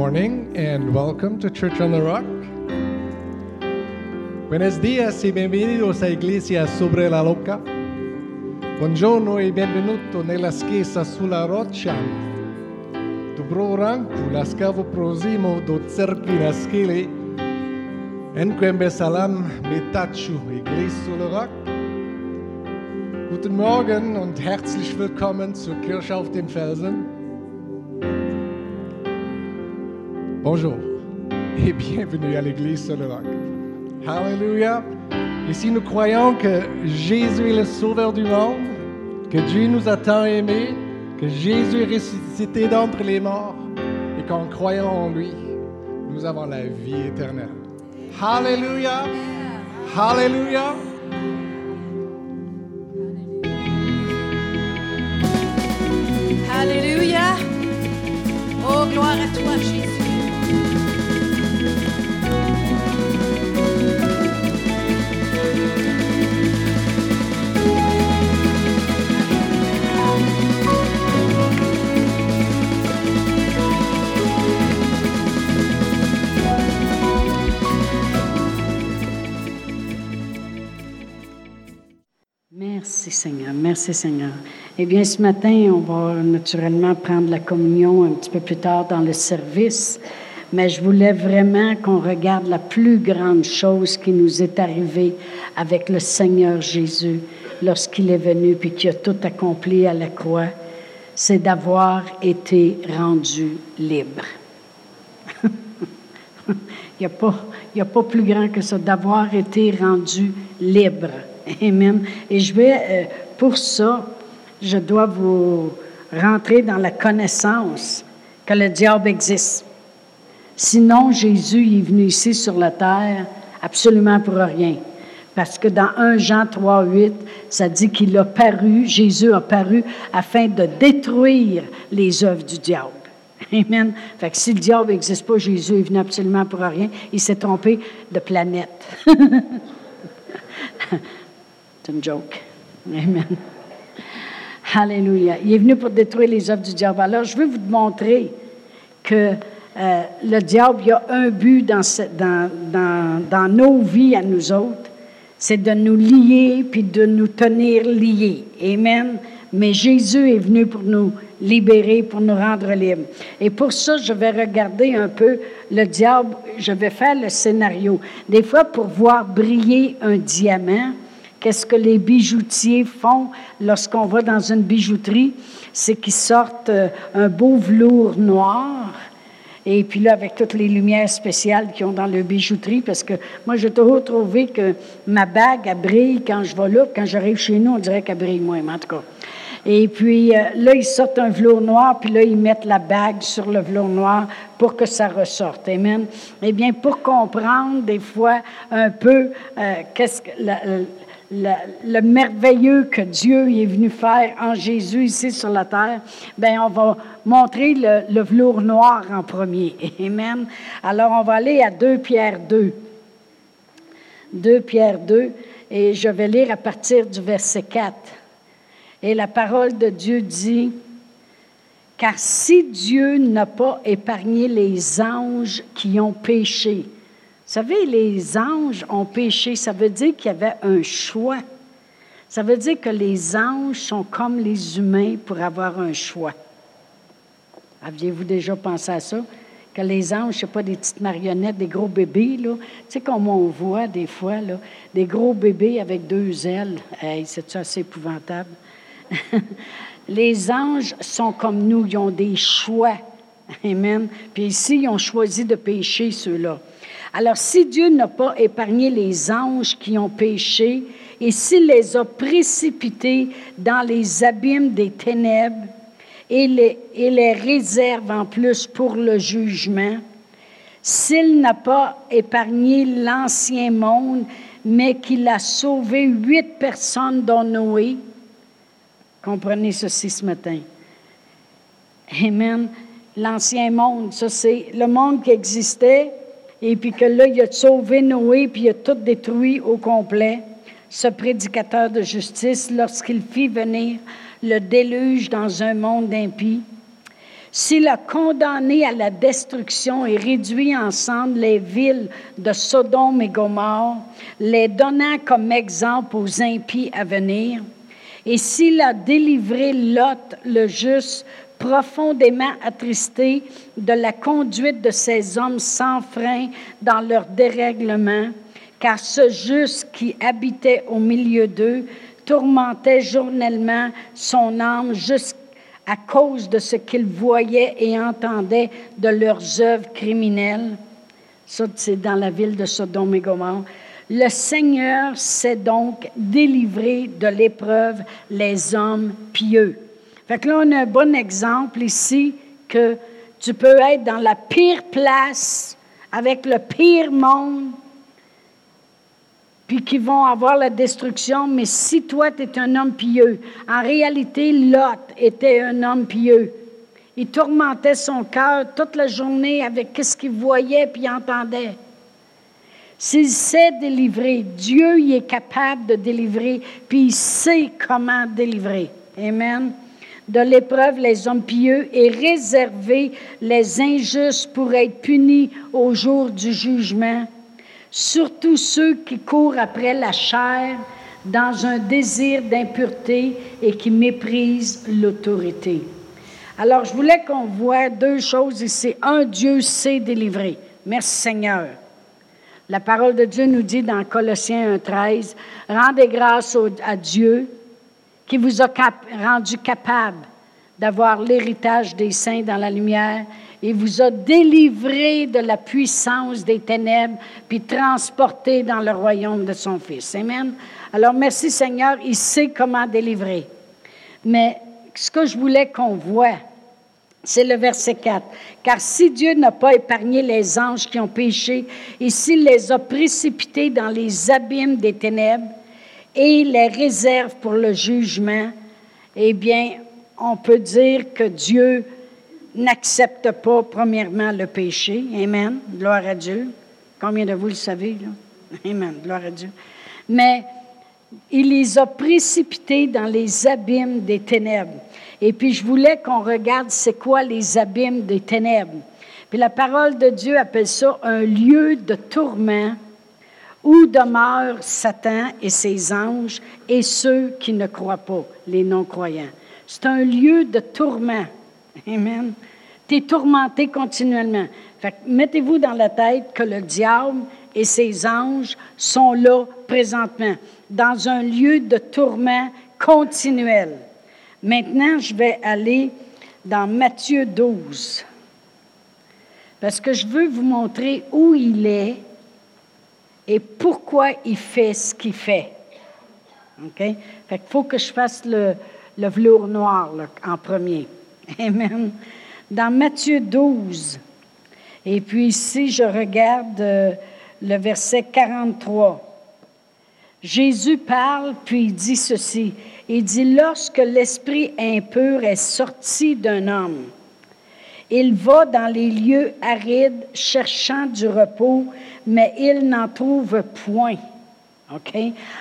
Morning and welcome to Church on the Rock. Buenos días y bienvenidos a Iglesia sobre la Loca. Buongiorno e benvenuto nella chiesa sulla roccia. Dobro ranku la scavo prosimo do cerchi naskele. Enquembe salam metachu Iglesia sur Rock. Guten Morgen und herzlich willkommen zur Kirche auf den Felsen. Bonjour et bienvenue à l'Église sur le roc. Alléluia. Ici, nous croyons que Jésus est le Sauveur du monde, que Dieu nous a tant aimés, que Jésus est ressuscité d'entre les morts et qu'en croyant en lui, nous avons la vie éternelle. Alléluia. Alléluia. Alléluia. Oh, gloire à toi, Jésus. Seigneur, merci Seigneur. Eh bien, ce matin, on va naturellement prendre la communion un petit peu plus tard dans le service, mais je voulais vraiment qu'on regarde la plus grande chose qui nous est arrivée avec le Seigneur Jésus lorsqu'il est venu puis qu'il a tout accompli à la croix, c'est d'avoir été rendu libre. Il n'y a, a pas plus grand que ça, d'avoir été rendu libre. Amen. Et je vais, euh, pour ça, je dois vous rentrer dans la connaissance que le diable existe. Sinon, Jésus est venu ici sur la terre absolument pour rien. Parce que dans 1 Jean 3, 8, ça dit qu'il a paru, Jésus a paru afin de détruire les œuvres du diable. Amen. Fait que si le diable n'existe pas, Jésus est venu absolument pour rien. Il s'est trompé de planète. C'est une joke. Amen. Alléluia. Il est venu pour détruire les œuvres du diable. Alors, je veux vous montrer que euh, le diable, il y a un but dans, dans, nos vies à nous autres, c'est de nous lier puis de nous tenir liés. Amen. Mais Jésus est venu pour nous libérer, pour nous rendre libres. Et pour ça, je vais regarder un peu le diable, je vais faire le scénario. Des fois, pour voir briller un diamant, Qu'est-ce que les bijoutiers font lorsqu'on va dans une bijouterie? C'est qu'ils sortent euh, un beau velours noir. Et puis là, avec toutes les lumières spéciales qu'ils ont dans le bijouterie, parce que moi, j'ai toujours trouvé que ma bague, elle brille quand je vais là. Quand j'arrive chez nous, on dirait qu'elle brille moins, en tout cas. Et puis euh, là, ils sortent un velours noir, puis là, ils mettent la bague sur le velours noir pour que ça ressorte. Amen. Eh bien, pour comprendre des fois un peu euh, qu'est-ce que le, merveilleux que Dieu est venu faire en Jésus ici sur la terre, ben on va montrer le, le, velours noir en premier. Amen. Alors, on va aller à 2 Pierre 2. 2 Pierre 2, et je vais lire à partir du verset 4. Et la parole de Dieu dit, Car si Dieu n'a pas épargné les anges qui ont péché, savez, les anges ont péché, ça veut dire qu'il y avait un choix. Ça veut dire que les anges sont comme les humains pour avoir un choix. Aviez-vous déjà pensé à ça? Que les anges, ce pas des petites marionnettes, des gros bébés, là. Tu sais, comme on voit des fois, là, des gros bébés avec deux ailes. Hey, c'est assez épouvantable? les anges sont comme nous, ils ont des choix. Amen. Puis ici, ils ont choisi de pécher, ceux-là. Alors, si Dieu n'a pas épargné les anges qui ont péché, et s'il les a précipités dans les abîmes des ténèbres, et les, réserve en plus pour le jugement, s'il n'a pas épargné l'ancien monde, mais qu'il a sauvé huit personnes dont Noé, comprenez ceci ce matin. Amen. L'ancien monde, ça c'est le monde qui existait, et puis que là, il a sauvé Noé, puis il a tout détruit au complet, ce prédicateur de justice, lorsqu'il fit venir le déluge dans un monde impie. S'il a condamné à la destruction et réduit ensemble les villes de Sodome et Gomorre, les donnant comme exemple aux impies à venir, et s'il a délivré Lot le juste, profondément attristé de la conduite de ces hommes sans frein dans leur dérèglement, car ce juste qui habitait au milieu d'eux tourmentait journellement son âme jusqu'à cause de ce qu'il voyait et entendait de leurs œuvres criminelles. Ça, c'est dans la ville de Sodome et Gomorrhe. Le Seigneur s'est donc délivré de l'épreuve les hommes pieux. Fait que là, on a un bon exemple ici que tu peux être dans la pire place, avec le pire monde, puis qui vont avoir la destruction, mais si toi, tu es un homme pieux, en réalité, Lot était un homme pieux. Il tourmentait son cœur toute la journée avec ce qu'il voyait puis entendait. S'il sait délivrer, Dieu y est capable de délivrer, puis il sait comment délivrer. Amen. De l'épreuve, les hommes pieux et réserver les injustes pour être punis au jour du jugement. Surtout ceux qui courent après la chair dans un désir d'impureté et qui méprisent l'autorité. Alors, je voulais qu'on voit deux choses ici. Un, Dieu sait délivrer. Merci Seigneur. La parole de Dieu nous dit dans Colossiens 1.13, rendez grâce à Dieu qui vous a rendu capable d'avoir l'héritage des saints dans la lumière et vous a délivré de la puissance des ténèbres, puis transporté dans le royaume de son Fils. Amen. Alors merci Seigneur, il sait comment délivrer. Mais ce que je voulais qu'on voit, c'est le verset 4. Car si Dieu n'a pas épargné les anges qui ont péché, et s'il les a précipités dans les abîmes des ténèbres et les réserve pour le jugement, eh bien, on peut dire que Dieu n'accepte pas, premièrement, le péché. Amen. Gloire à Dieu. Combien de vous le savez, là? Amen. Gloire à Dieu. Mais il les a précipités dans les abîmes des ténèbres. Et puis, je voulais qu'on regarde c'est quoi les abîmes des ténèbres. Puis la parole de Dieu appelle ça un lieu de tourment où demeurent Satan et ses anges et ceux qui ne croient pas, les non-croyants? C'est un lieu de tourment. Amen. Tu es tourmenté continuellement. mettez-vous dans la tête que le diable et ses anges sont là présentement, dans un lieu de tourment continuel. Maintenant, je vais aller dans Matthieu 12, parce que je veux vous montrer où il est et pourquoi il fait ce qu'il fait. OK? Fait qu'il faut que je fasse le, le velours noir en premier. Amen. Dans Matthieu 12, et puis ici, je regarde euh, le verset 43. Jésus parle, puis il dit ceci. Il dit, lorsque l'esprit impur est sorti d'un homme, il va dans les lieux arides cherchant du repos, mais il n'en trouve point. OK?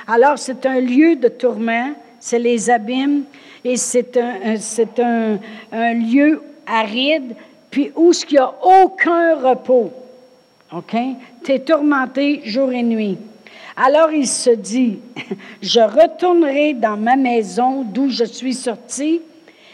Alors, c'est un lieu de tourment, c'est les abîmes, et c'est un, un, lieu aride, puis où il n'y a aucun repos. OK? Tu es tourmenté jour et nuit. Alors il se dit, je retournerai dans ma maison d'où je suis sorti.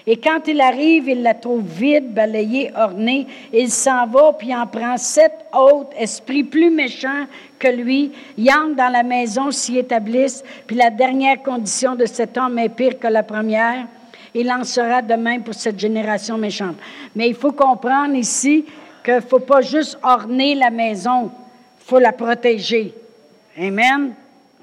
Et quand il arrive, il la trouve vide, balayée, ornée. Il s'en va, puis il en prend sept autres esprits plus méchants que lui. Il entre dans la maison, s'y établissent. Puis la dernière condition de cet homme est pire que la première. Il en sera de même pour cette génération méchante. Mais il faut comprendre ici qu'il ne faut pas juste orner la maison, il faut la protéger. Amen.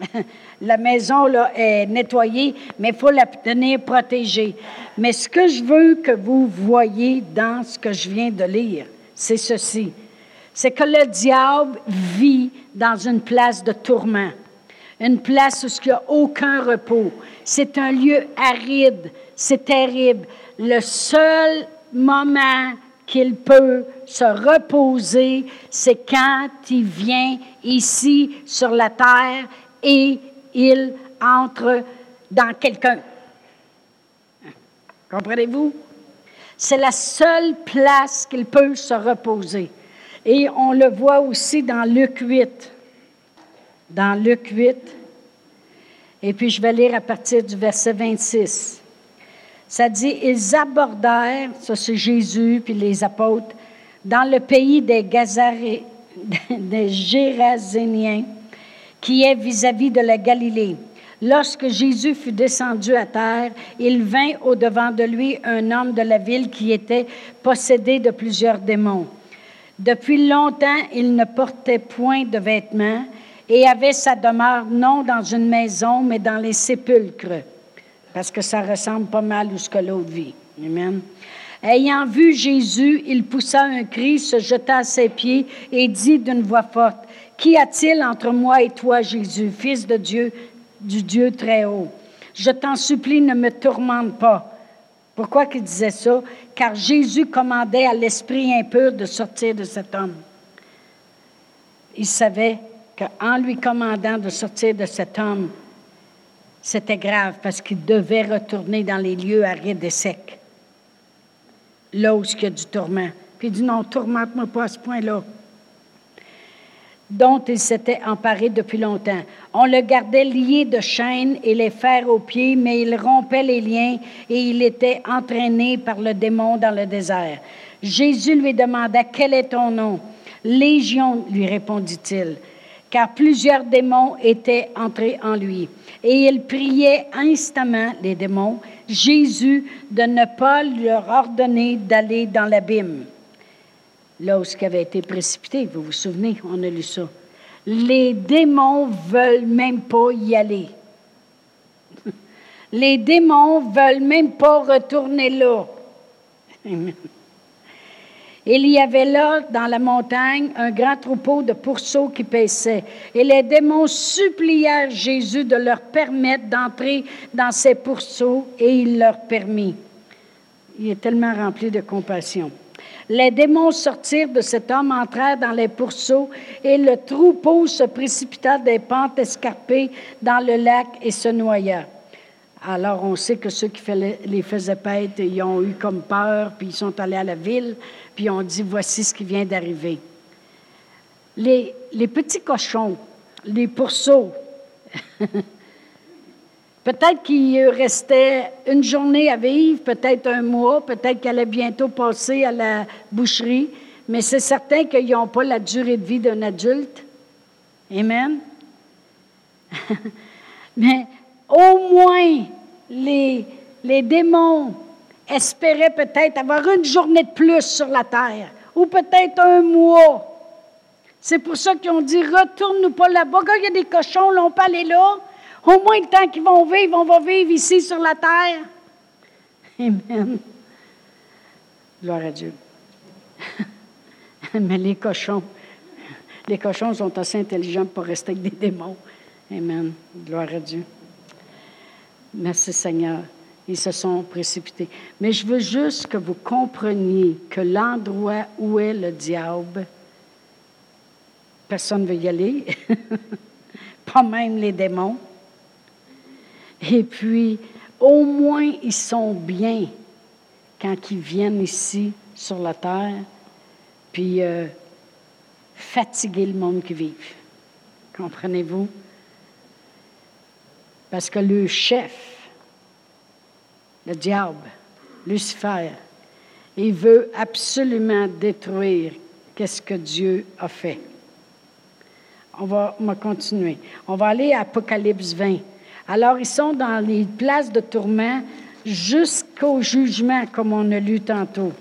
La maison là, est nettoyée, mais il faut la tenir protégée. Mais ce que je veux que vous voyez dans ce que je viens de lire, c'est ceci. C'est que le diable vit dans une place de tourment, une place où il n'y a aucun repos. C'est un lieu aride, c'est terrible. Le seul moment qu'il peut se reposer, c'est quand il vient ici sur la terre et il entre dans quelqu'un. Comprenez-vous? C'est la seule place qu'il peut se reposer. Et on le voit aussi dans Luc 8. Dans Luc 8. Et puis je vais lire à partir du verset 26. Ça dit, ils abordèrent, ça c'est Jésus puis les apôtres, dans le pays des, Gazaré, des qui est vis-à-vis de la Galilée. Lorsque Jésus fut descendu à terre, il vint au-devant de lui un homme de la ville qui était possédé de plusieurs démons. Depuis longtemps, il ne portait point de vêtements et avait sa demeure non dans une maison, mais dans les sépulcres parce que ça ressemble pas mal à ce que l'autre vit. Amen. Ayant vu Jésus, il poussa un cri, se jeta à ses pieds et dit d'une voix forte, Qu'y a-t-il entre moi et toi, Jésus, Fils de Dieu, du Dieu très haut? Je t'en supplie, ne me tourmente pas. Pourquoi qu'il disait ça? Car Jésus commandait à l'esprit impur de sortir de cet homme. Il savait qu'en lui commandant de sortir de cet homme, c'était grave parce qu'il devait retourner dans les lieux arides et secs, là où il y a du tourment. Puis il dit Non, tourmente-moi pas à ce point-là dont il s'était emparé depuis longtemps. On le gardait lié de chaînes et les fers aux pieds, mais il rompait les liens et il était entraîné par le démon dans le désert. Jésus lui demanda, Quel est ton nom? Légion, lui répondit-il, car plusieurs démons étaient entrés en lui. Et il priait instamment, les démons, Jésus de ne pas leur ordonner d'aller dans l'abîme. Là où ce avait été précipité, vous vous souvenez, on a lu ça. Les démons veulent même pas y aller. Les démons veulent même pas retourner là. Il y avait là, dans la montagne, un grand troupeau de pourceaux qui paissaient. Et les démons supplièrent Jésus de leur permettre d'entrer dans ces pourceaux, et il leur permit. Il est tellement rempli de compassion. Les démons sortirent de cet homme, entrèrent dans les pourceaux, et le troupeau se précipita des pentes escarpées dans le lac et se noya. Alors, on sait que ceux qui les faisaient paître, ils ont eu comme peur, puis ils sont allés à la ville, puis on dit, voici ce qui vient d'arriver. Les, les petits cochons, les pourceaux, peut-être qu'il restait une journée à vivre, peut-être un mois, peut-être qu'elle allait bientôt passer à la boucherie, mais c'est certain qu'ils n'ont pas la durée de vie d'un adulte. Amen. mais au moins les, les démons espéraient peut-être avoir une journée de plus sur la terre, ou peut-être un mois. C'est pour ça qu'ils ont dit, retourne-nous pas là-bas. Quand il y a des cochons, là, on peut aller là. Au moins le temps qu'ils vont vivre, on va vivre ici sur la terre. Amen. Gloire à Dieu. Mais les cochons, les cochons sont assez intelligents pour rester avec des démons. Amen. Gloire à Dieu. Merci Seigneur. Ils se sont précipités. Mais je veux juste que vous compreniez que l'endroit où est le diable, personne ne veut y aller, pas même les démons. Et puis, au moins, ils sont bien quand ils viennent ici sur la terre, puis euh, fatiguer le monde qui vit. Comprenez-vous? Parce que le chef, le diable, Lucifer, il veut absolument détruire qu'est-ce que Dieu a fait. On va, on va continuer. On va aller à Apocalypse 20. Alors, ils sont dans les places de tourment jusqu'au jugement, comme on a lu tantôt.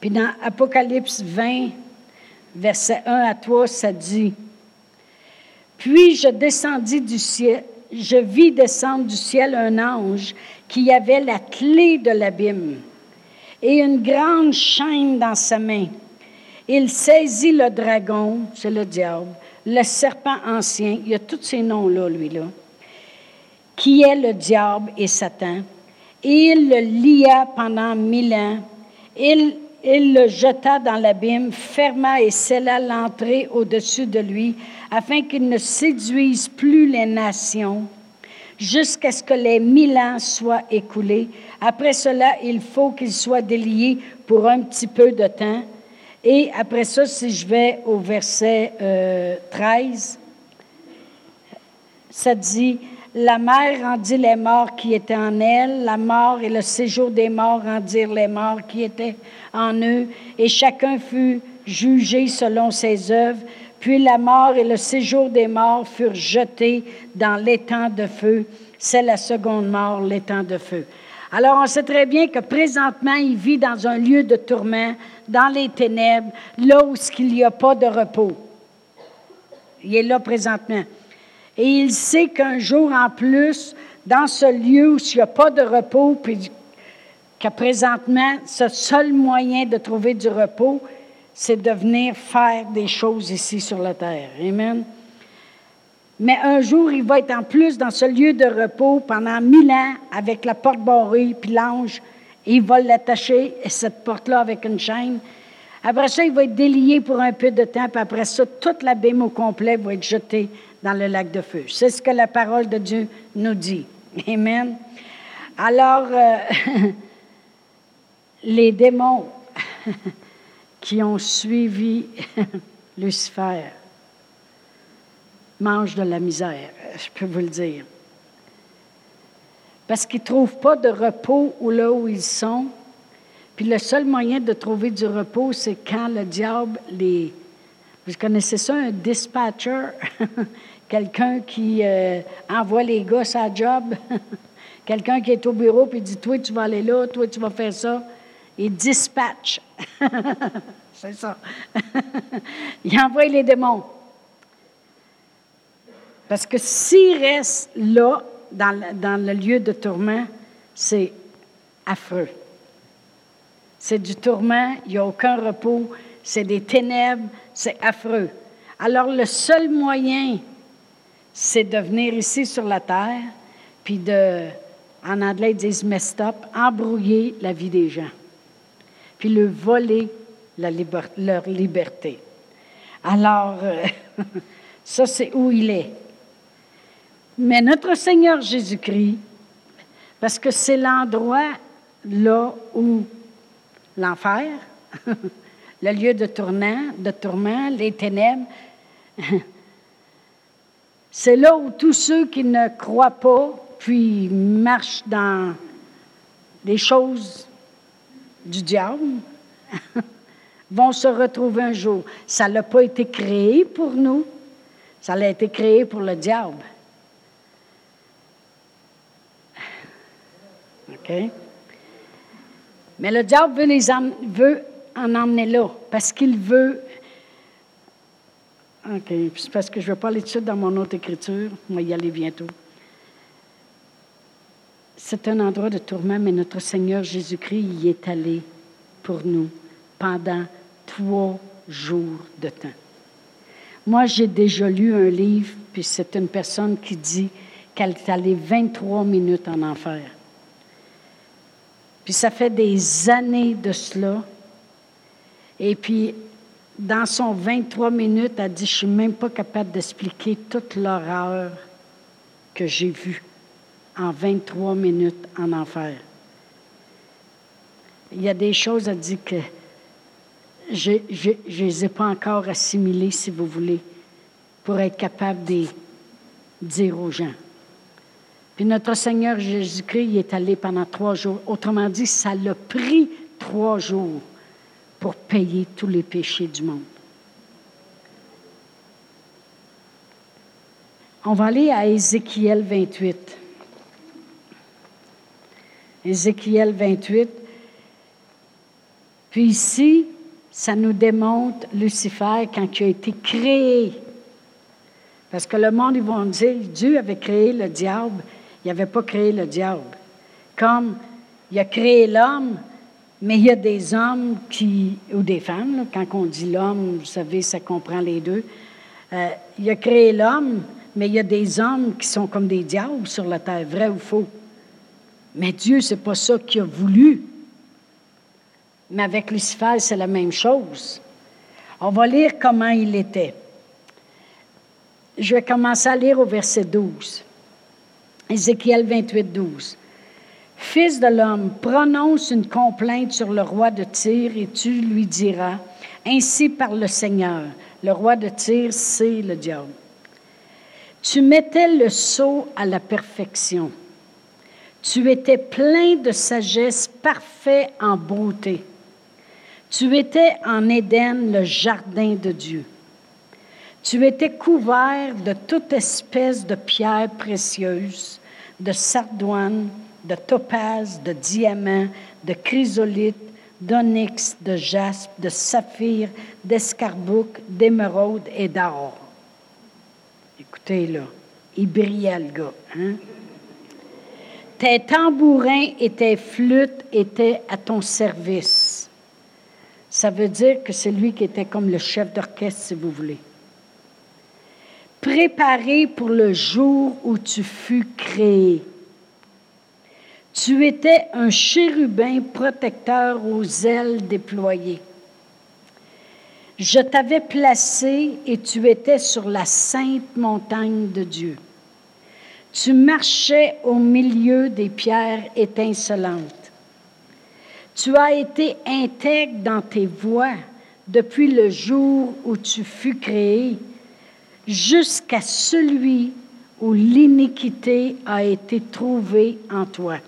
Puis dans Apocalypse 20, verset 1 à 3, ça dit, Puis je descendis du ciel, je vis descendre du ciel un ange qui avait la clé de l'abîme et une grande chaîne dans sa main. Il saisit le dragon, c'est le diable, le serpent ancien, il y a tous ces noms-là, lui-là, qui est le diable et Satan, et il le lia pendant mille ans. Il, il le jeta dans l'abîme, ferma et scella l'entrée au-dessus de lui, afin qu'il ne séduise plus les nations jusqu'à ce que les mille ans soient écoulés. Après cela, il faut qu'il soit délié pour un petit peu de temps. Et après ça, si je vais au verset 13, euh, ça dit, la mer rendit les morts qui étaient en elle, la mort et le séjour des morts rendirent les morts qui étaient en eux, et chacun fut jugé selon ses œuvres. Puis la mort et le séjour des morts furent jetés dans l'étang de feu. C'est la seconde mort, l'étang de feu. Alors on sait très bien que présentement, il vit dans un lieu de tourment, dans les ténèbres, là où il n'y a pas de repos. Il est là présentement. Et il sait qu'un jour en plus, dans ce lieu où il n'y a pas de repos, puis que présentement, ce seul moyen de trouver du repos, c'est de venir faire des choses ici sur la terre. Amen. Mais un jour, il va être en plus dans ce lieu de repos pendant mille ans avec la porte barrée, puis l'ange, il va l'attacher, cette porte-là, avec une chaîne. Après ça, il va être délié pour un peu de temps, puis après ça, toute l'abîme au complet va être jetée dans le lac de feu. C'est ce que la parole de Dieu nous dit. Amen. Alors, euh, les démons qui ont suivi Lucifer mangent de la misère, je peux vous le dire. Parce qu'ils ne trouvent pas de repos où là où ils sont. Puis le seul moyen de trouver du repos, c'est quand le diable les... Vous connaissez ça, un dispatcher? Quelqu'un qui euh, envoie les gars à job, quelqu'un qui est au bureau puis dit Toi, tu vas aller là, toi, tu vas faire ça. Il dispatch. C'est ça. il envoie les démons. Parce que s'il reste là, dans, dans le lieu de tourment, c'est affreux. C'est du tourment, il n'y a aucun repos, c'est des ténèbres, c'est affreux. Alors le seul moyen c'est de venir ici sur la terre, puis de, en anglais, ils disent messed up, embrouiller la vie des gens, puis le voler leur liberté. Alors, euh, ça, c'est où il est. Mais notre Seigneur Jésus-Christ, parce que c'est l'endroit là où l'enfer, le lieu de tourment, de tourment, les ténèbres, C'est là où tous ceux qui ne croient pas, puis marchent dans les choses du diable, vont se retrouver un jour. Ça n'a pas été créé pour nous, ça a été créé pour le diable. OK? Mais le diable veut, les veut en emmener là, parce qu'il veut OK. C'est parce que je vais parler de ça dans mon autre écriture. On va y aller bientôt. C'est un endroit de tourment, mais notre Seigneur Jésus-Christ y est allé pour nous pendant trois jours de temps. Moi, j'ai déjà lu un livre, puis c'est une personne qui dit qu'elle est allée 23 minutes en enfer. Puis ça fait des années de cela. Et puis, dans son 23 minutes, elle dit, je ne suis même pas capable d'expliquer toute l'horreur que j'ai vue en 23 minutes en enfer. Il y a des choses, elle dit, que je ne les ai pas encore assimilées, si vous voulez, pour être capable de dire aux gens. Puis notre Seigneur Jésus-Christ est allé pendant trois jours. Autrement dit, ça l'a pris trois jours pour payer tous les péchés du monde. On va aller à Ézéchiel 28. Ézéchiel 28. Puis ici, ça nous démontre Lucifer quand il a été créé. Parce que le monde, ils vont dire, Dieu avait créé le diable, il n'avait pas créé le diable. Comme il a créé l'homme, mais il y a des hommes qui, ou des femmes, quand on dit l'homme, vous savez, ça comprend les deux. Euh, il a créé l'homme, mais il y a des hommes qui sont comme des diables sur la terre, vrai ou faux. Mais Dieu, c'est pas ça qu'il a voulu. Mais avec Lucifer, c'est la même chose. On va lire comment il était. Je vais commencer à lire au verset 12. Ézéchiel 28, 12. Fils de l'homme, prononce une complainte sur le roi de Tyr et tu lui diras, Ainsi par le Seigneur. Le roi de Tyr, c'est le diable. Tu mettais le sceau à la perfection. Tu étais plein de sagesse, parfait en beauté. Tu étais en Éden, le jardin de Dieu. Tu étais couvert de toute espèce de pierres précieuses, de sardoine, de topaz, de diamant, de chrysolite, d'onyx, de jaspe, de saphir, d'escarboucle, d'émeraude et d'or. Écoutez, là, il brillait le gars. Hein? Tes tambourins et tes flûtes étaient à ton service. Ça veut dire que c'est lui qui était comme le chef d'orchestre, si vous voulez préparé pour le jour où tu fus créé. Tu étais un chérubin protecteur aux ailes déployées. Je t'avais placé et tu étais sur la sainte montagne de Dieu. Tu marchais au milieu des pierres étincelantes. Tu as été intègre dans tes voies depuis le jour où tu fus créé jusqu'à celui où l'iniquité a été trouvée en toi.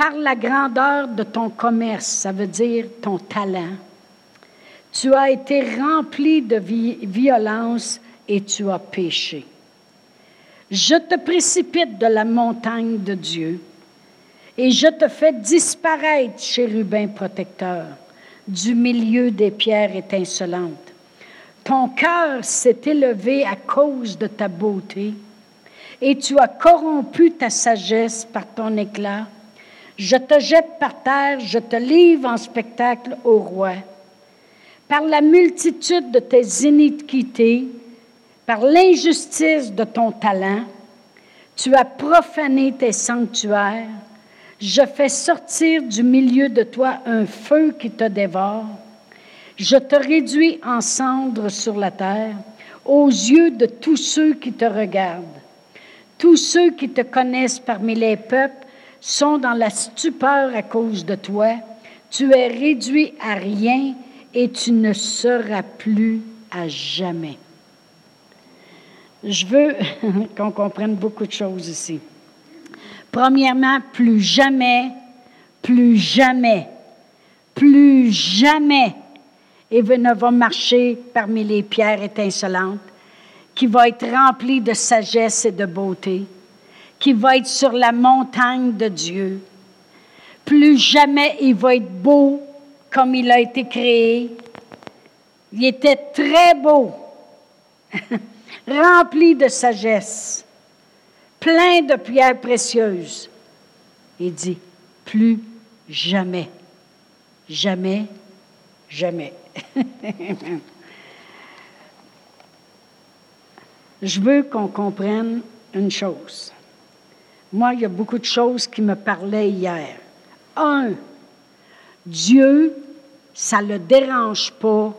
Par la grandeur de ton commerce, ça veut dire ton talent, tu as été rempli de violence et tu as péché. Je te précipite de la montagne de Dieu et je te fais disparaître, chérubin protecteur, du milieu des pierres étincelantes. Ton cœur s'est élevé à cause de ta beauté et tu as corrompu ta sagesse par ton éclat. Je te jette par terre, je te livre en spectacle au roi. Par la multitude de tes iniquités, par l'injustice de ton talent, tu as profané tes sanctuaires. Je fais sortir du milieu de toi un feu qui te dévore je te réduis en cendres sur la terre aux yeux de tous ceux qui te regardent. Tous ceux qui te connaissent parmi les peuples sont dans la stupeur à cause de toi. Tu es réduit à rien et tu ne seras plus à jamais. Je veux qu'on comprenne beaucoup de choses ici. Premièrement, plus jamais, plus jamais, plus jamais et ne va marcher parmi les pierres étincelantes, qui va être rempli de sagesse et de beauté, qui va être sur la montagne de Dieu. Plus jamais il va être beau comme il a été créé. Il était très beau, rempli de sagesse, plein de pierres précieuses. Il dit, plus jamais, jamais, jamais. Je veux qu'on comprenne une chose. Moi, il y a beaucoup de choses qui me parlaient hier. Un, Dieu, ça ne le dérange pas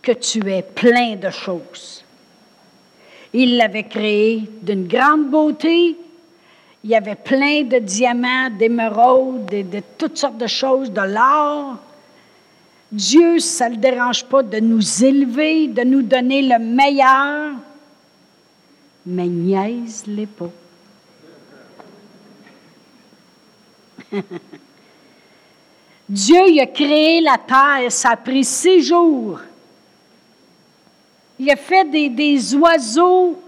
que tu aies plein de choses. Il l'avait créé d'une grande beauté. Il y avait plein de diamants, d'émeraudes, de, toutes sortes de choses, de l'or. Dieu, ça ne le dérange pas de nous élever, de nous donner le meilleur, mais niaise-les pas. Dieu il a créé la terre, ça a pris six jours. Il a fait des, des, oiseaux.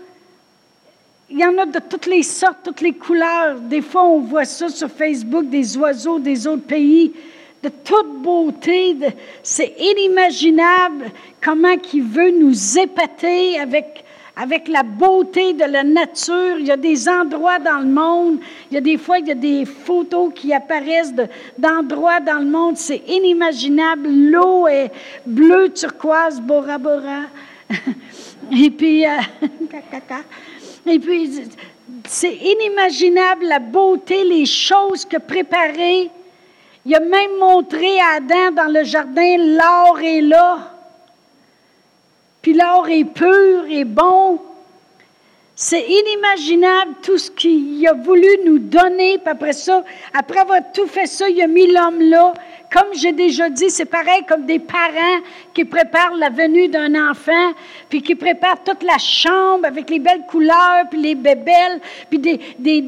Il y en a de toutes les sortes, toutes les couleurs. Des fois, on voit ça sur Facebook, des oiseaux des autres pays de toute beauté. C'est inimaginable comment il veut nous épater avec, avec la beauté de la nature. Il y a des endroits dans le monde, il y a des fois, il y a des photos qui apparaissent d'endroits dans le monde. C'est inimaginable. L'eau est bleue, turquoise, Bora Bora. Et puis, euh, et puis, c'est inimaginable la beauté, les choses que préparer il a même montré à Adam dans le jardin, l'or est là. Puis l'or est pur et bon. C'est inimaginable tout ce qu'il a voulu nous donner. Puis après ça, après avoir tout fait ça, il a mis l'homme là. Comme j'ai déjà dit, c'est pareil comme des parents qui préparent la venue d'un enfant, puis qui préparent toute la chambre avec les belles couleurs, puis les bébelles, puis des, des,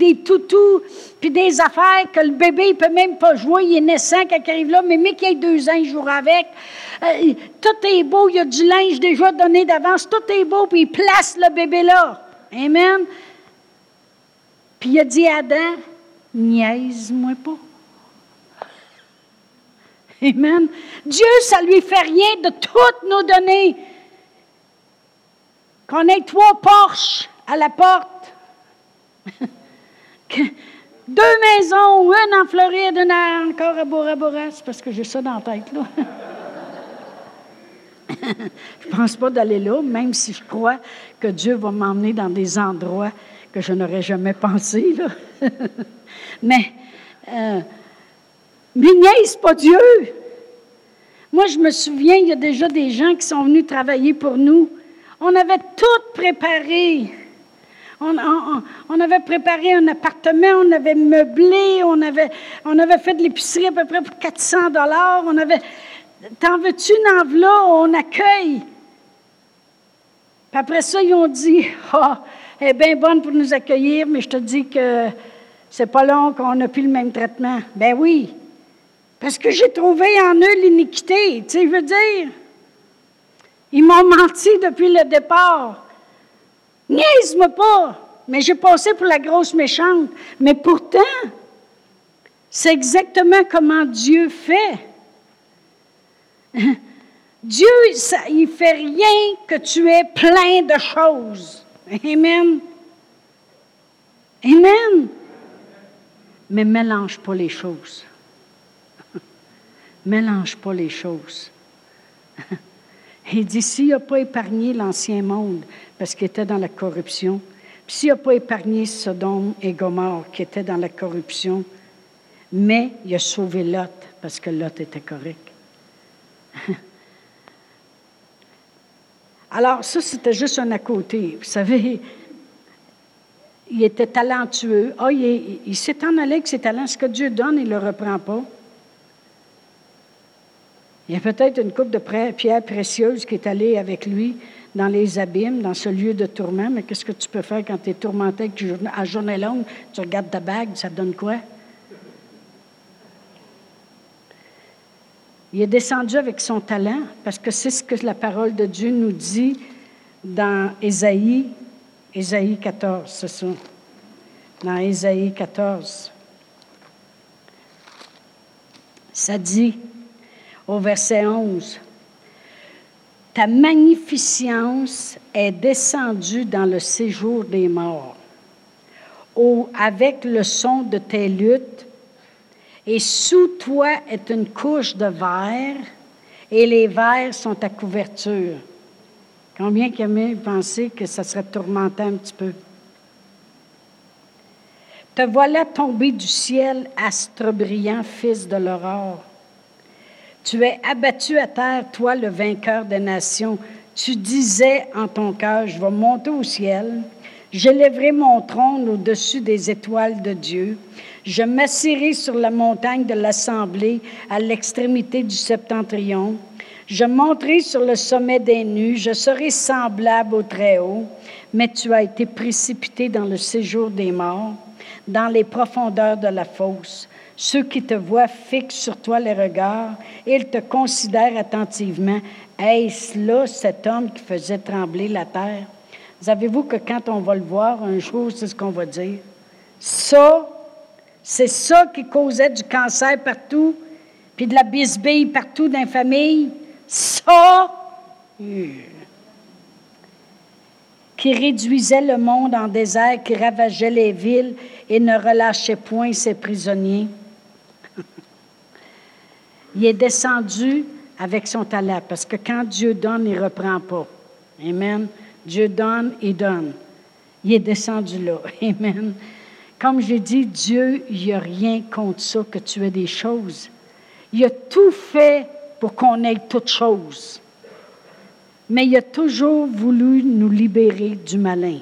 puis des affaires que le bébé, il peut même pas jouer, il est naissant quand il arrive là, mais mais qu'il ait deux ans, il jouera avec. Euh, tout est beau, il y a du linge déjà donné d'avance, tout est beau, puis il place le bébé là. Amen. Puis il a dit à Adam, niaise-moi pas. Amen. Dieu, ça lui fait rien de tout nous donner. Qu'on ait trois Porsche à la porte. Deux maisons, une en Floride, une encore à Bora Bora. C'est parce que j'ai ça dans la tête, là. je ne pense pas d'aller là, même si je crois que Dieu va m'emmener dans des endroits que je n'aurais jamais pensé. Mais, euh, mais pas Dieu. Moi, je me souviens, il y a déjà des gens qui sont venus travailler pour nous. On avait tout préparé. On, avait préparé un appartement, on avait meublé, on avait, on avait fait de l'épicerie à peu près pour 400 dollars. On avait, T'en veux-tu une enveloppe? On accueille. Après ça, ils ont dit Ah, elle est bien bonne pour nous accueillir, mais je te dis que c'est pas long qu'on n'a plus le même traitement. Ben oui. Parce que j'ai trouvé en eux l'iniquité. Tu sais, je veux dire. Ils m'ont menti depuis le départ. Niaise-moi pas. Mais j'ai passé pour la grosse méchante. Mais pourtant, c'est exactement comment Dieu fait. Dieu, ça, il fait rien que tu aies plein de choses. Amen. Amen. Mais mélange pas les choses. mélange pas les choses. Il dit, s'il n'a pas épargné l'ancien monde, parce qu'il était dans la corruption, puis s'il n'a pas épargné Sodome et Gomorre, qui étaient dans la corruption, mais il a sauvé Lot, parce que Lot était correct. Alors, ça, c'était juste un à côté. Vous savez, il était talentueux. Ah, il, s'est en allé avec ses talents. Ce que Dieu donne, il ne le reprend pas. Il y a peut-être une coupe de pierres précieuses qui est allée avec lui dans les abîmes, dans ce lieu de tourment. Mais qu'est-ce que tu peux faire quand tu es tourmenté à journée longue? Tu regardes ta bague, ça donne quoi? Il est descendu avec son talent, parce que c'est ce que la parole de Dieu nous dit dans Ésaïe, Ésaïe 14, c'est ça. Dans Ésaïe 14. Ça dit au verset 11, Ta magnificence est descendue dans le séjour des morts. avec le son de tes luttes, et sous toi est une couche de verre, et les verres sont ta couverture. Combien qui aimait penser que ça serait tourmentant un petit peu? Te voilà tombé du ciel, astre brillant, fils de l'aurore. Tu es abattu à terre, toi le vainqueur des nations. Tu disais en ton cœur, je vais monter au ciel, j'élèverai mon trône au-dessus des étoiles de Dieu. Je m'assirai sur la montagne de l'assemblée à l'extrémité du septentrion. Je monterai sur le sommet des nues, je serai semblable au Très-Haut, mais tu as été précipité dans le séjour des morts, dans les profondeurs de la fosse. Ceux qui te voient fixent sur toi les regards, ils te considèrent attentivement. Est-ce là cet homme qui faisait trembler la terre? Savez-vous que quand on va le voir un jour, c'est ce qu'on va dire? Ça, c'est ça qui causait du cancer partout, puis de la bisbille partout dans. Ça, qui réduisait le monde en désert, qui ravageait les villes et ne relâchait point ses prisonniers. il est descendu avec son talent, parce que quand Dieu donne, il ne reprend pas. Amen. Dieu donne, il donne. Il est descendu là. Amen. Comme j'ai dit, Dieu, il n'y a rien contre ça que tu aies des choses. Il a tout fait pour qu'on ait toutes choses. Mais il a toujours voulu nous libérer du malin.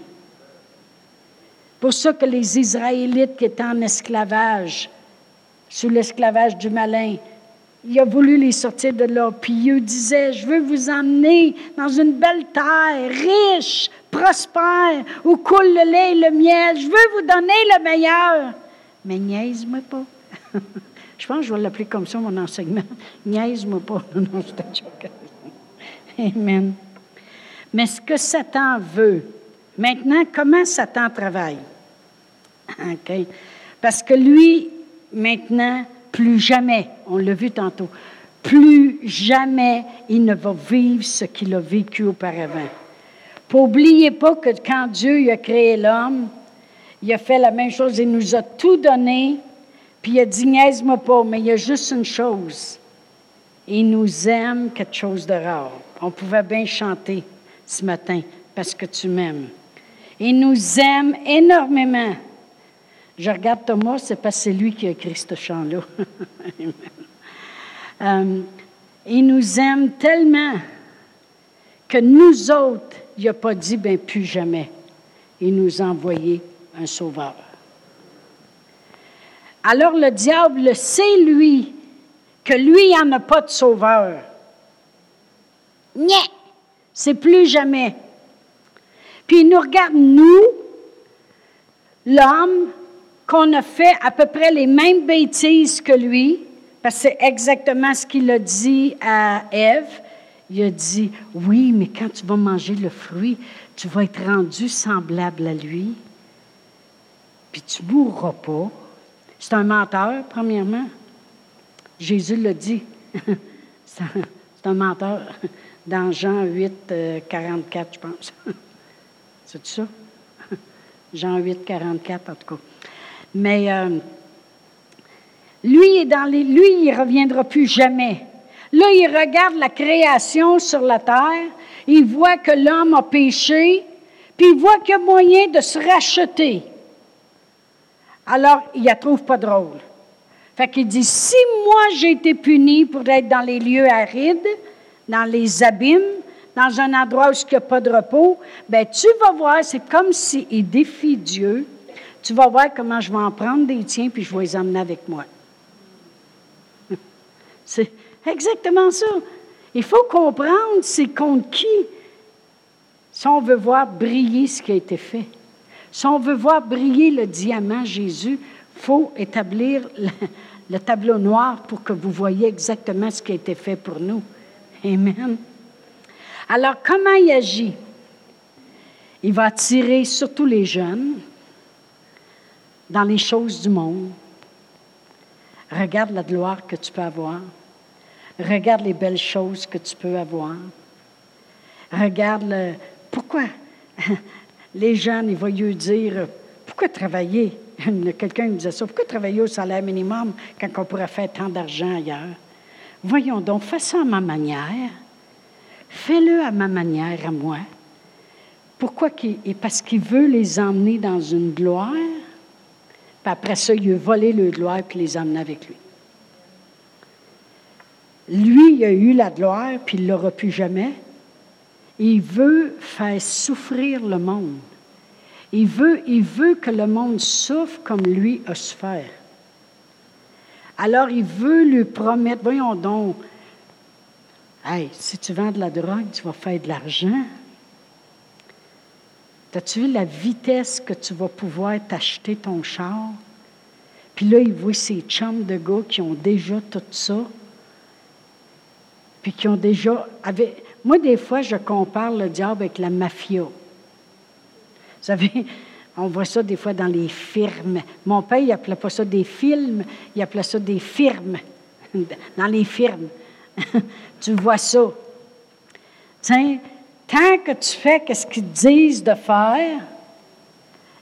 pour ça que les Israélites qui étaient en esclavage, sous l'esclavage du malin, il a voulu les sortir de là. Puis il disait, je veux vous emmener dans une belle terre, riche, prospère, où coule le lait et le miel. Je veux vous donner le meilleur. Mais niaise-moi pas. je pense que je vais l'appeler comme ça, mon enseignement. Niaise-moi pas. Non, je Amen. Mais ce que Satan veut, maintenant, comment Satan travaille? OK? Parce que lui, maintenant, plus jamais, on l'a vu tantôt, plus jamais il ne va vivre ce qu'il a vécu auparavant. N'oubliez pas que quand Dieu a créé l'homme, il a fait la même chose, il nous a tout donné, puis il a dit, niaise-moi pas, mais il y a juste une chose. Il nous aime quelque chose de rare. On pouvait bien chanter ce matin, parce que tu m'aimes. Il nous aime énormément. Je regarde Thomas, c'est parce que c'est lui qui a écrit ce chant-là. Euh, il nous aime tellement que nous autres, il n'a pas dit, ben plus jamais. Il nous a envoyé un sauveur. Alors le diable sait, lui, que lui, il n'y en a pas de sauveur. Niet, c'est plus jamais. Puis il nous regarde, nous, l'homme, qu'on a fait à peu près les mêmes bêtises que lui, parce que c'est exactement ce qu'il a dit à Ève. Il a dit, oui, mais quand tu vas manger le fruit, tu vas être rendu semblable à lui, puis tu mourras pas. C'est un menteur, premièrement. Jésus l'a dit. c'est un, menteur dans Jean 8, 44, je pense. C'est ça? Jean 8, 44, en tout cas. Mais euh, lui, est dans lui, il ne reviendra plus jamais. Là, il regarde la création sur la terre, il voit que l'homme a péché, puis il voit qu'il y a moyen de se racheter. Alors, il la trouve pas drôle. Fait qu'il dit, si moi j'ai été puni pour être dans les lieux arides, dans les abîmes, dans un endroit où il n'y a pas de repos, ben tu vas voir, c'est comme s'il défie Dieu tu vas voir comment je vais en prendre des tiens, puis je vais les emmener avec moi. C'est exactement ça. Il faut comprendre c'est contre qui. Si on veut voir briller ce qui a été fait, si on veut voir briller le diamant Jésus, il faut établir le, le, tableau noir pour que vous voyez exactement ce qui a été fait pour nous. Amen. Alors, comment il agit? Il va attirer surtout les jeunes, dans les choses du monde. Regarde la gloire que tu peux avoir. Regarde les belles choses que tu peux avoir. Regarde le... Pourquoi les jeunes, ils vont dire, pourquoi travailler? Quelqu'un me disait ça, pourquoi travailler au salaire minimum quand on pourrait faire tant d'argent ailleurs? Voyons donc, fais ça à ma manière. Fais-le à ma manière, à moi. Pourquoi? Parce qu'il veut les emmener dans une gloire? Puis après ça, il a volé le gloire puis les emmené avec lui. Lui, il a eu la gloire, puis il ne l'aura plus jamais. Il veut faire souffrir le monde. Il veut, il veut que le monde souffre comme lui a souffert. Alors, il veut lui promettre, voyons donc, hey, si tu vends de la drogue, tu vas faire de l'argent. As-tu vu la vitesse que tu vas pouvoir t'acheter ton char? Puis là, il voit ces chums de gars qui ont déjà tout ça. Puis qui ont déjà. Moi, des fois, je compare le diable avec la mafia. Vous savez, on voit ça des fois dans les films. Mon père, il appelait pas ça des films, il appelait ça des firmes. Dans les firmes. tu vois ça. Tiens, Tant que tu fais ce qu'ils te disent de faire,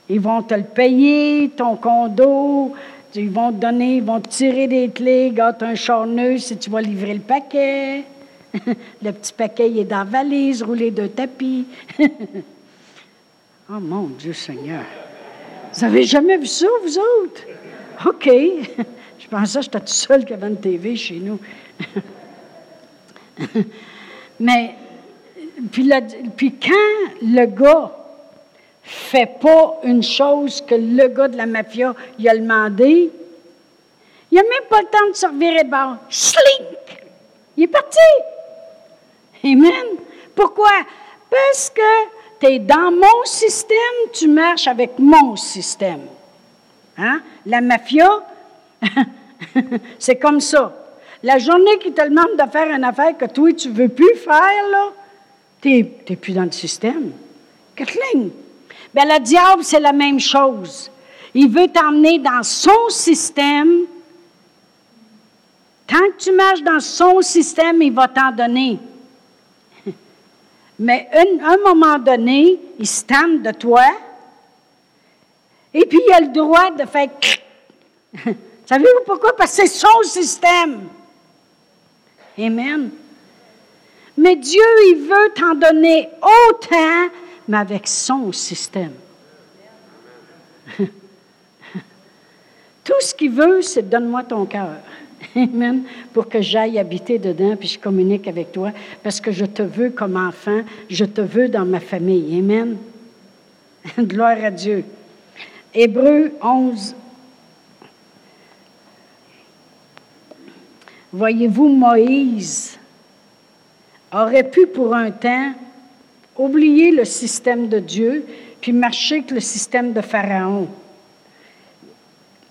ils vont te le payer, ton condo, ils vont te donner, ils vont te tirer des clés, gâte un charneux si tu vas livrer le paquet. le petit paquet il est dans la valise, roulé de tapis. oh mon Dieu Seigneur. Vous n'avez jamais vu ça, vous autres? OK. Je pensais que j'étais tout seul qui avait une TV chez nous. Mais puis, puis quand le gars fais pas une chose que le gars de la mafia il a demandé, il n'a même pas le temps de se revirer de bord. Slink! Il est parti. Amen. Pourquoi? Parce que tu es dans mon système, tu marches avec mon système. Hein? La mafia, c'est comme ça. La journée qui te demande de faire une affaire que toi, tu ne veux plus faire, là, tu n'es plus dans le système. Kathleen. Bien, le diable, c'est la même chose. Il veut t'emmener dans son système. Tant que tu marches dans son système, il va t'en donner. Mais à un moment donné, il se de toi. Et puis, il a le droit de faire. Savez-vous pourquoi? Parce que c'est son système. Amen. Mais Dieu, il veut t'en donner autant, mais avec son système. Tout ce qu'il veut, c'est donne-moi ton cœur. Amen. Pour que j'aille habiter dedans, puis je communique avec toi, parce que je te veux comme enfant, je te veux dans ma famille. Amen. Gloire à Dieu. Hébreu 11. Voyez-vous, Moïse? Aurait pu pour un temps oublier le système de Dieu, puis marcher avec le système de Pharaon.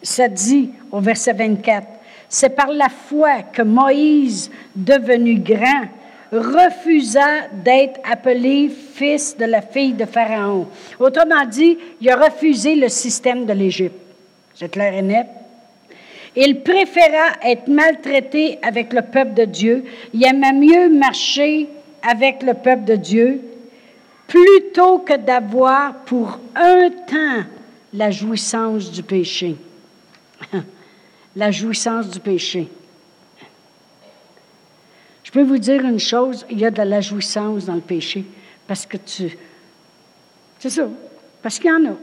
Ça dit au verset 24, c'est par la foi que Moïse, devenu grand, refusa d'être appelé fils de la fille de Pharaon. Autrement dit, il a refusé le système de l'Égypte. C'est clair et net. Il préféra être maltraité avec le peuple de Dieu. Il aimait mieux marcher avec le peuple de Dieu plutôt que d'avoir pour un temps la jouissance du péché. la jouissance du péché. Je peux vous dire une chose, il y a de la jouissance dans le péché parce que tu... C'est ça, parce qu'il y en a.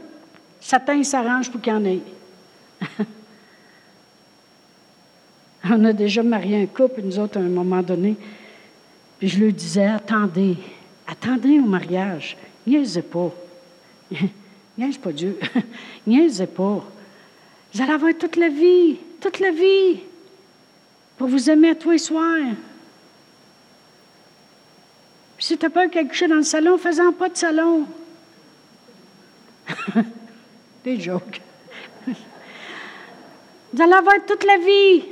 Satan s'arrange pour qu'il y en ait. On a déjà marié un couple, nous autres, à un moment donné. Puis je lui disais, attendez, attendez au mariage. Niaisez pas. Niaise pas Dieu. Niaisez pas. Vous allez avoir toute la vie, toute la vie, pour vous aimer tous les soirs. Puis si tu as peur quelque chose dans le salon, fais-en pas de salon. Des jokes. Vous allez avoir toute la vie.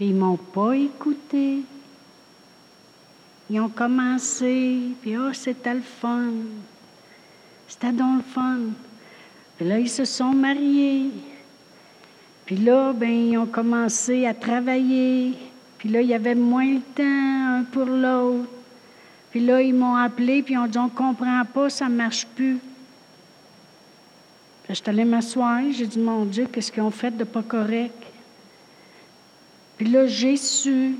Puis ils m'ont pas écouté. Ils ont commencé, puis oh, c'était le fun. C'était donc le fun. Puis là, ils se sont mariés. Puis là, ben, ils ont commencé à travailler. Puis là, il y avait moins le temps un pour l'autre. Puis là, ils m'ont appelé, puis ils ont dit, on ne comprend pas, ça ne marche plus. Puis je suis allée m'asseoir, j'ai dit, mon Dieu, qu'est-ce qu'ils ont fait de pas correct? Puis là, j'ai su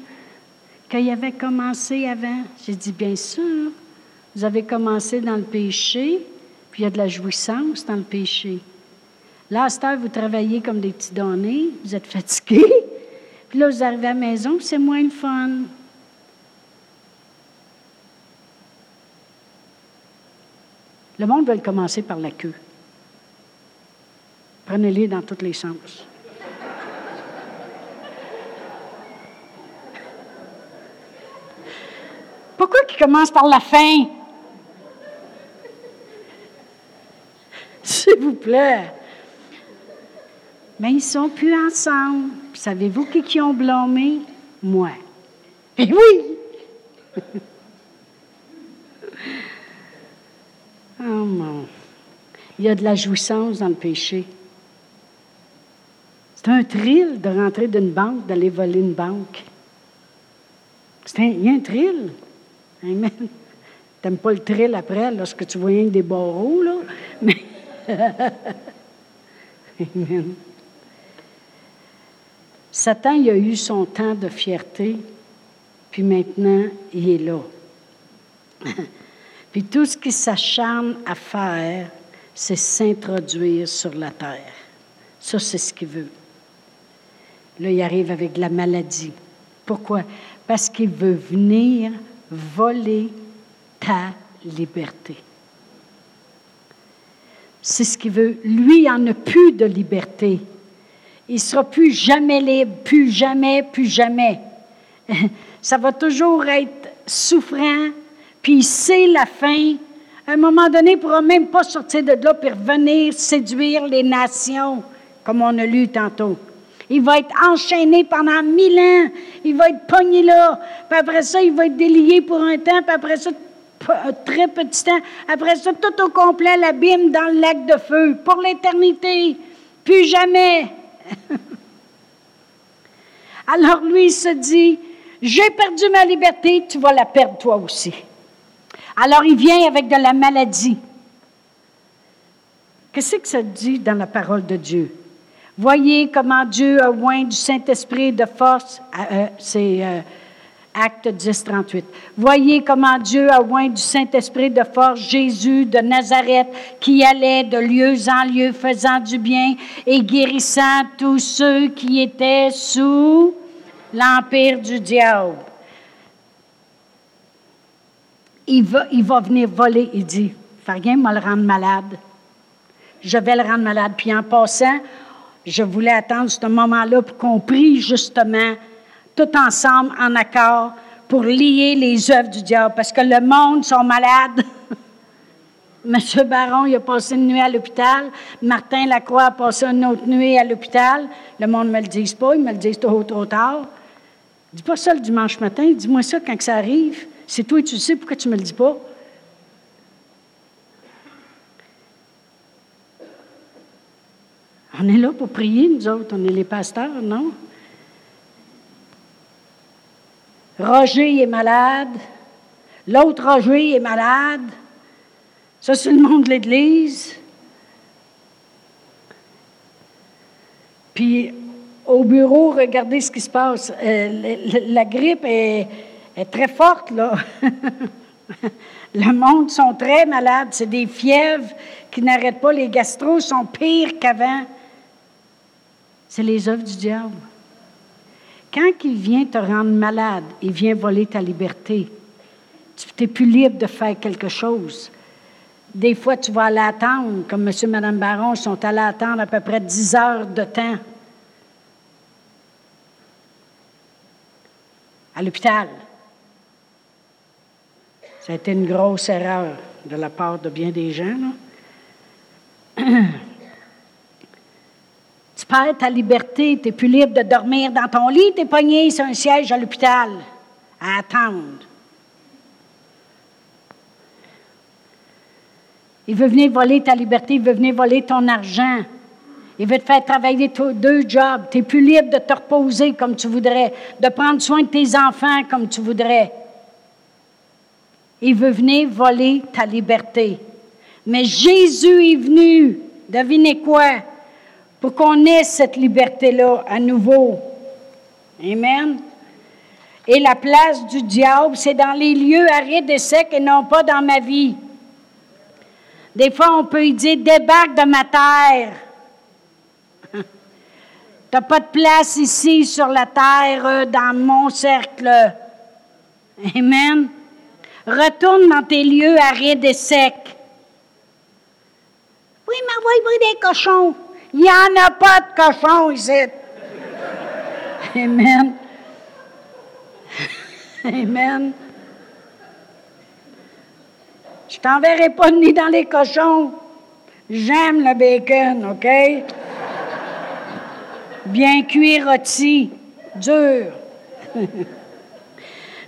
qu'il avait commencé avant. J'ai dit, bien sûr, vous avez commencé dans le péché, puis il y a de la jouissance dans le péché. Là, à cette heure, vous travaillez comme des petits donnés, vous êtes fatigués, puis là, vous arrivez à la maison, c'est moins le fun. Le monde veut commencer par la queue. Prenez-les dans tous les sens. Pourquoi qu'il commence par la fin? S'il vous plaît. Mais ils sont plus ensemble. Savez-vous qui, qui ont blâmé? Moi. Et eh oui! oh mon. Il y a de la jouissance dans le péché. C'est un thrill de rentrer d'une banque, d'aller voler une banque. C'est un, il y a un thrill. Amen. T'aimes pas le thrill après lorsque tu vois rien des barreaux, là? Mais. Amen. Satan, il a eu son temps de fierté, puis maintenant, il est là. puis tout ce qu'il s'acharne à faire, c'est s'introduire sur la terre. Ça, c'est ce qu'il veut. Là, il arrive avec la maladie. Pourquoi? Parce qu'il veut venir voler ta liberté. c'est ce qu'il veut. Lui, il en a plus de liberté. Il sera plus jamais libre, plus jamais, plus jamais. Ça va toujours être souffrant, puis il sait la fin. À un moment donné, il ne pourra même pas sortir de là pour revenir séduire les nations, comme on a lu tantôt. Il va être enchaîné pendant mille ans. Il va être pogné là. Puis après ça, il va être délié pour un temps. Puis après ça, un très petit temps. Après ça, tout au complet, l'abîme dans le lac de feu. Pour l'éternité. Plus jamais. Alors lui, il se dit, j'ai perdu ma liberté, tu vas la perdre toi aussi. Alors il vient avec de la maladie. Qu'est-ce que ça dit dans la parole de Dieu? Voyez comment Dieu a oint du Saint-Esprit de force. Euh, c'est euh, Acte 10, 38. Voyez comment Dieu a oint du Saint-Esprit de force Jésus de Nazareth qui allait de lieu en lieu faisant du bien et guérissant tous ceux qui étaient sous l'empire du diable. Il va, il va venir voler, il dit, fais rien, me le rendre malade. Je vais le rendre malade. Puis en passant, je voulais attendre ce moment-là pour qu'on prie justement tout ensemble en accord pour lier les œuvres du diable parce que le monde sont malades. Monsieur Baron, il a passé une nuit à l'hôpital. Martin Lacroix a passé une autre nuit à l'hôpital. Le monde ne me le dit pas, ils me le disent trop, trop tard. Dis pas ça le dimanche matin, dis-moi ça quand ça arrive. C'est toi tu sais, pourquoi tu me le dis pas? On est là pour prier, nous autres, on est les pasteurs, non? Roger est malade. L'autre Roger est malade. Ça, c'est le monde de l'Église. Puis, au bureau, regardez ce qui se passe. Euh, la, grippe est, est, très forte, là. le monde sont très malades. C'est des fièvres qui n'arrêtent pas. Les gastros sont pires qu'avant. C'est les œuvres du diable. Quand il vient te rendre malade, il vient voler ta liberté. Tu n'es plus libre de faire quelque chose. Des fois, tu vas aller attendre, comme M. et Mme Baron sont allés attendre à peu près 10 heures de temps à l'hôpital. Ça a été une grosse erreur de la part de bien des gens. Tu perds ta liberté, tu n'es plus libre de dormir dans ton lit, tu es pogné sur un siège à l'hôpital à attendre. Il veut venir voler ta liberté, il veut venir voler ton argent. Il veut te faire travailler deux jobs. Tu n'es plus libre de te reposer comme tu voudrais, de prendre soin de tes enfants comme tu voudrais. Il veut venir voler ta liberté. Mais Jésus est venu, devinez quoi? Pour qu'on ait cette liberté-là à nouveau. Amen. Et la place du diable, c'est dans les lieux arides et secs et non pas dans ma vie. Des fois, on peut y dire débarque de ma terre. tu n'as pas de place ici sur la terre, dans mon cercle. Amen. Retourne dans tes lieux arides et secs. Oui, mais va des cochons. Il n'y en a pas de cochon ici. Amen. Amen. Je t'enverrai pas ni dans les cochons. J'aime le bacon, OK? Bien cuit, rôti, dur.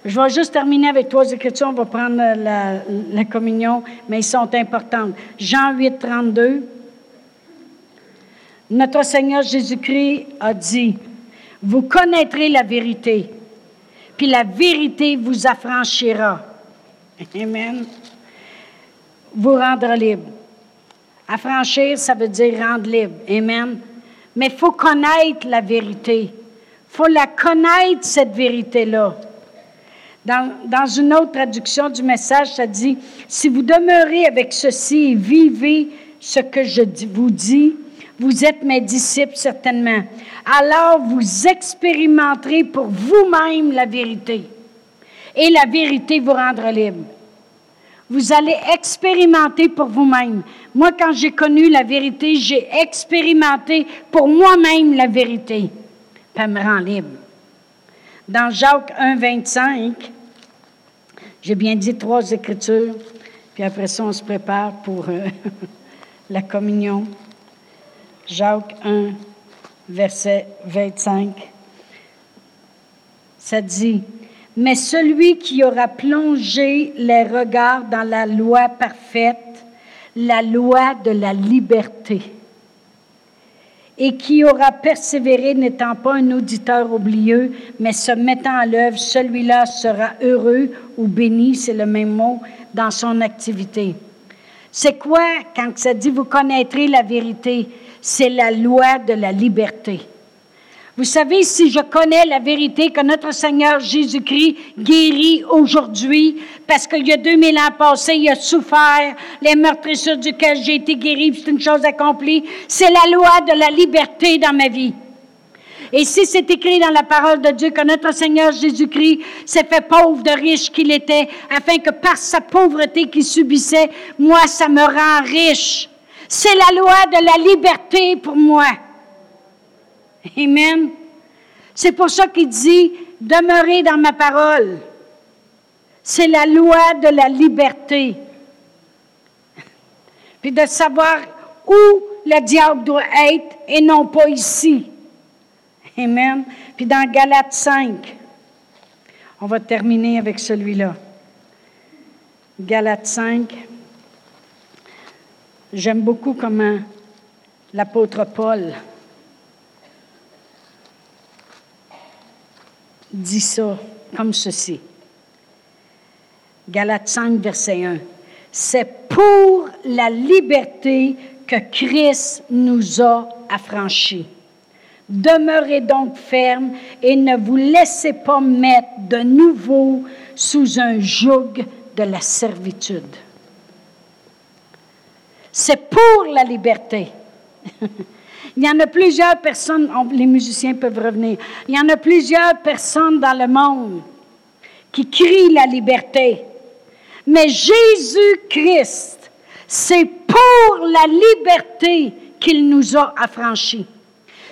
Je vais juste terminer avec trois écritures. On va prendre la, la communion, mais ils sont importantes. Jean 8, 32. Notre Seigneur Jésus-Christ a dit, vous connaîtrez la vérité, puis la vérité vous affranchira. Amen. Vous rendre libre. Affranchir, ça veut dire rendre libre. Amen. Mais il faut connaître la vérité. Il faut la connaître, cette vérité-là. Dans, dans, une autre traduction du message, ça dit, si vous demeurez avec ceci et vivez ce que je vous dis, vous êtes mes disciples certainement. Alors vous expérimenterez pour vous-même la vérité. Et la vérité vous rendra libre. Vous allez expérimenter pour vous-même. Moi, quand j'ai connu la vérité, j'ai expérimenté pour moi-même la vérité. Ça me rend libre. Dans Jacques 1, 25, j'ai bien dit trois écritures, puis après ça, on se prépare pour euh, la communion. Jacques 1, verset 25. Ça dit, mais celui qui aura plongé les regards dans la loi parfaite, la loi de la liberté, et qui aura persévéré n'étant pas un auditeur oublieux, mais se mettant à l'œuvre, celui-là sera heureux ou béni, c'est le même mot, dans son activité. C'est quoi quand ça dit vous connaîtrez la vérité? C'est la loi de la liberté. Vous savez, si je connais la vérité que notre Seigneur Jésus-Christ guérit aujourd'hui, parce qu'il y a 2000 ans passés, il a souffert les meurtrissures duquel j'ai été guéri, c'est une chose accomplie, c'est la loi de la liberté dans ma vie. Et si c'est écrit dans la parole de Dieu que notre Seigneur Jésus-Christ s'est fait pauvre de riche qu'il était, afin que par sa pauvreté qu'il subissait, moi, ça me rend riche. C'est la loi de la liberté pour moi. Amen. C'est pour ça qu'il dit, demeurez dans ma parole. C'est la loi de la liberté. Puis de savoir où le diable doit être et non pas ici. Amen. Puis dans Galates 5, on va terminer avec celui-là. Galates 5. J'aime beaucoup comment l'apôtre Paul dit ça comme ceci. Galates 5, verset 1. C'est pour la liberté que Christ nous a affranchis. Demeurez donc fermes et ne vous laissez pas mettre de nouveau sous un joug de la servitude. Pour la liberté. Il y en a plusieurs personnes, les musiciens peuvent revenir, il y en a plusieurs personnes dans le monde qui crient la liberté. Mais Jésus-Christ, c'est pour la liberté qu'il nous a affranchis.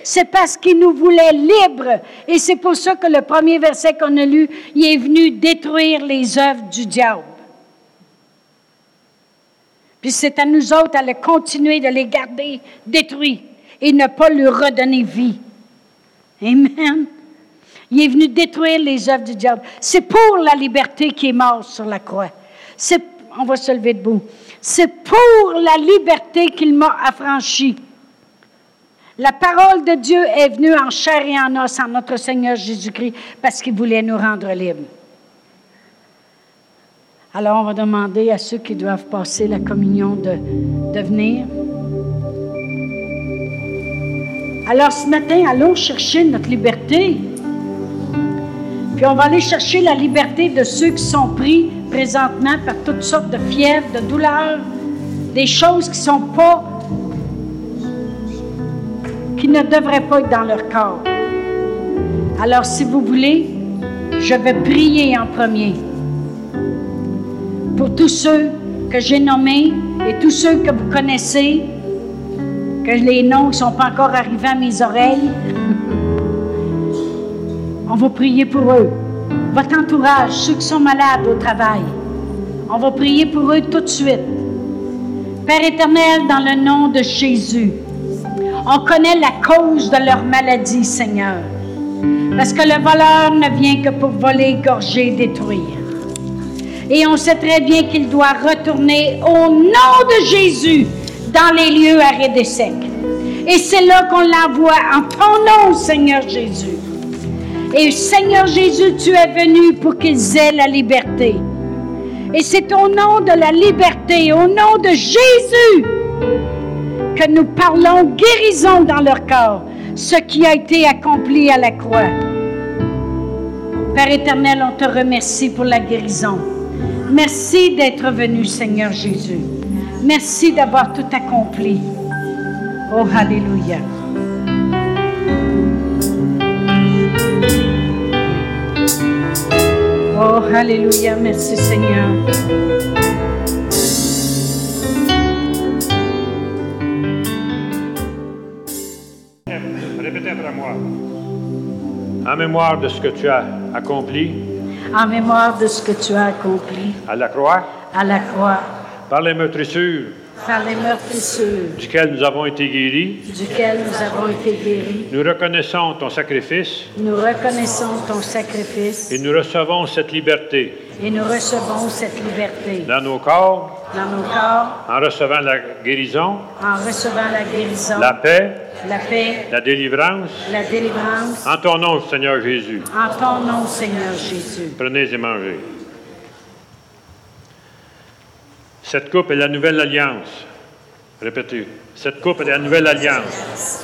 C'est parce qu'il nous voulait libres. Et c'est pour ça que le premier verset qu'on a lu, il est venu détruire les œuvres du diable. Puis c'est à nous autres à continuer de les garder détruits et ne pas lui redonner vie. Amen. Il est venu détruire les œuvres du diable. C'est pour la liberté qui est mort sur la croix. C'est, on va se lever debout. C'est pour la liberté qu'il m'a affranchi. La parole de Dieu est venue en chair et en os en notre Seigneur Jésus-Christ parce qu'il voulait nous rendre libres. Alors, on va demander à ceux qui doivent passer la communion de, venir. Alors ce matin, allons chercher notre liberté. Puis on va aller chercher la liberté de ceux qui sont pris présentement par toutes sortes de fièvres, de douleurs, des choses qui sont qui ne devraient pas être dans leur corps. Alors si vous voulez, je vais prier en premier pour tous ceux que j'ai nommés et tous ceux que vous connaissez que les noms ne sont pas encore arrivés à mes oreilles. On va prier pour eux. Votre entourage, ceux qui sont malades au travail, on va prier pour eux tout de suite. Père éternel, dans le nom de Jésus, on connaît la cause de leur maladie, Seigneur. Parce que le voleur ne vient que pour voler, gorger, détruire. Et on sait très bien qu'il doit retourner au nom de Jésus dans les lieux et secs. Et c'est là qu'on l'envoie en ton nom, Seigneur Jésus. Et Seigneur Jésus, tu es venu pour qu'ils aient la liberté. Et c'est au nom de la liberté, au nom de Jésus, que nous parlons guérison dans leur corps, ce qui a été accompli à la croix. Père éternel, on te remercie pour la guérison. Merci d'être venu, Seigneur Jésus. Merci d'avoir tout accompli. Oh, Alléluia. Oh, Alléluia. Merci, Seigneur. Répétez après moi. En mémoire de ce que tu as accompli, en mémoire de ce que tu as accompli. À la croix, à la croix, par les meurtrissures. Par les meurtrissures. Duquel nous avons été guéris. duquel nous avons été guéris. Nous reconnaissons ton sacrifice. Nous reconnaissons ton sacrifice. Et nous recevons cette liberté et nous recevons cette liberté dans nos corps dans nos corps en recevant la guérison, en recevant la guérison, la paix, la paix, la délivrance. la délivrance. En ton nom, Seigneur Jésus, En ton nom, Seigneur Jésus. prenez et mangez. Cette coupe est la nouvelle alliance. Répétez. Cette coupe est la nouvelle alliance.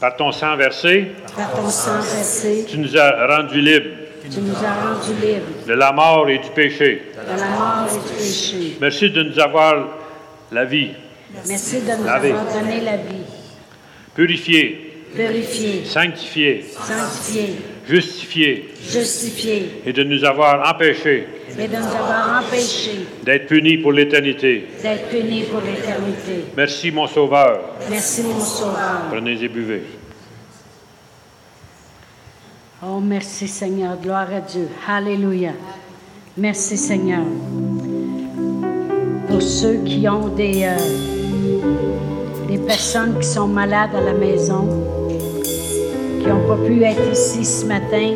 Par ton sang versé, Par ton sang versé, tu nous as rendus libres tu nous as rendus libres de la mort et du péché. de la mort et du péché. Merci de nous avoir la vie Merci de nous avoir donné la vie, sanctifiée, sanctifiée, justifiée justifiée et de nous avoir empêchés et de nous avoir empêchés d'être punis pour l'éternité. d'être punis pour l'éternité. Merci, mon Sauveur. Merci, mon Sauveur. Prenez et buvez. Oh, merci Seigneur. Gloire à Dieu. Alléluia. Merci Seigneur. Pour ceux qui ont des, euh, personnes qui sont malades à la maison, qui n'ont pas pu être ici ce matin,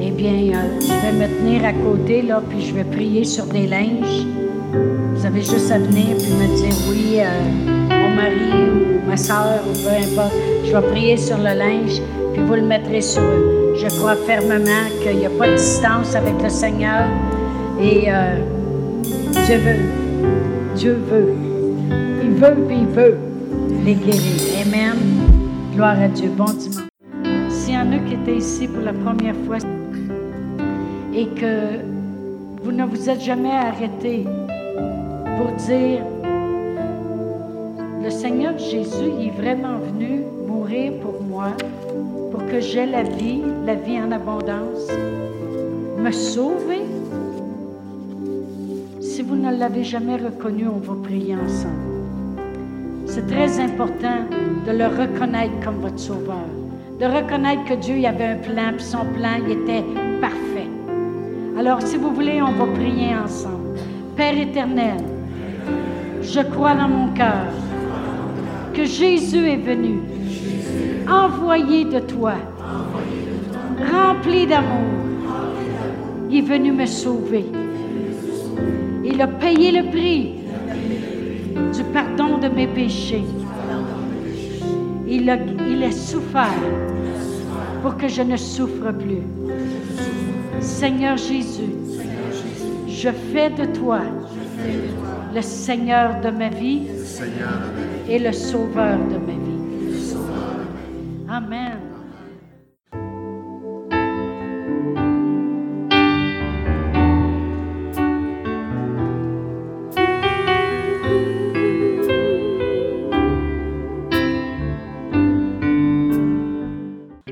eh bien, euh, je vais me tenir à côté, là, puis je vais prier sur des linges. Vous avez juste à venir puis me dire oui, euh, mari ou ma soeur ou peu importe. Je vais prier sur le linge puis vous le mettrez sur eux. Je crois fermement qu'il n'y a pas de distance avec le Seigneur et euh, Dieu veut. Dieu veut. Il veut puis il veut les guérir. Amen. Gloire à Dieu. Bon dimanche. S'il y en a qui étaient ici pour la première fois et que vous ne vous êtes jamais arrêté pour dire Seigneur Jésus il est vraiment venu mourir pour moi, pour que j'aie la vie, la vie en abondance, me sauver? Si vous ne l'avez jamais reconnu, on va prier ensemble. C'est très important de le reconnaître comme votre sauveur, de reconnaître que Dieu il avait un plan, puis son plan il était parfait. Alors, si vous voulez, on va prier ensemble. Père éternel, je crois dans mon cœur que Jésus est venu, envoyé de toi, rempli d'amour. Il est venu me sauver. Il a payé le prix du pardon de mes péchés. Il a, il a souffert pour que je ne souffre plus. Seigneur Jésus, je fais de toi le Seigneur de ma vie et le Sauveur de ma vie. Amen.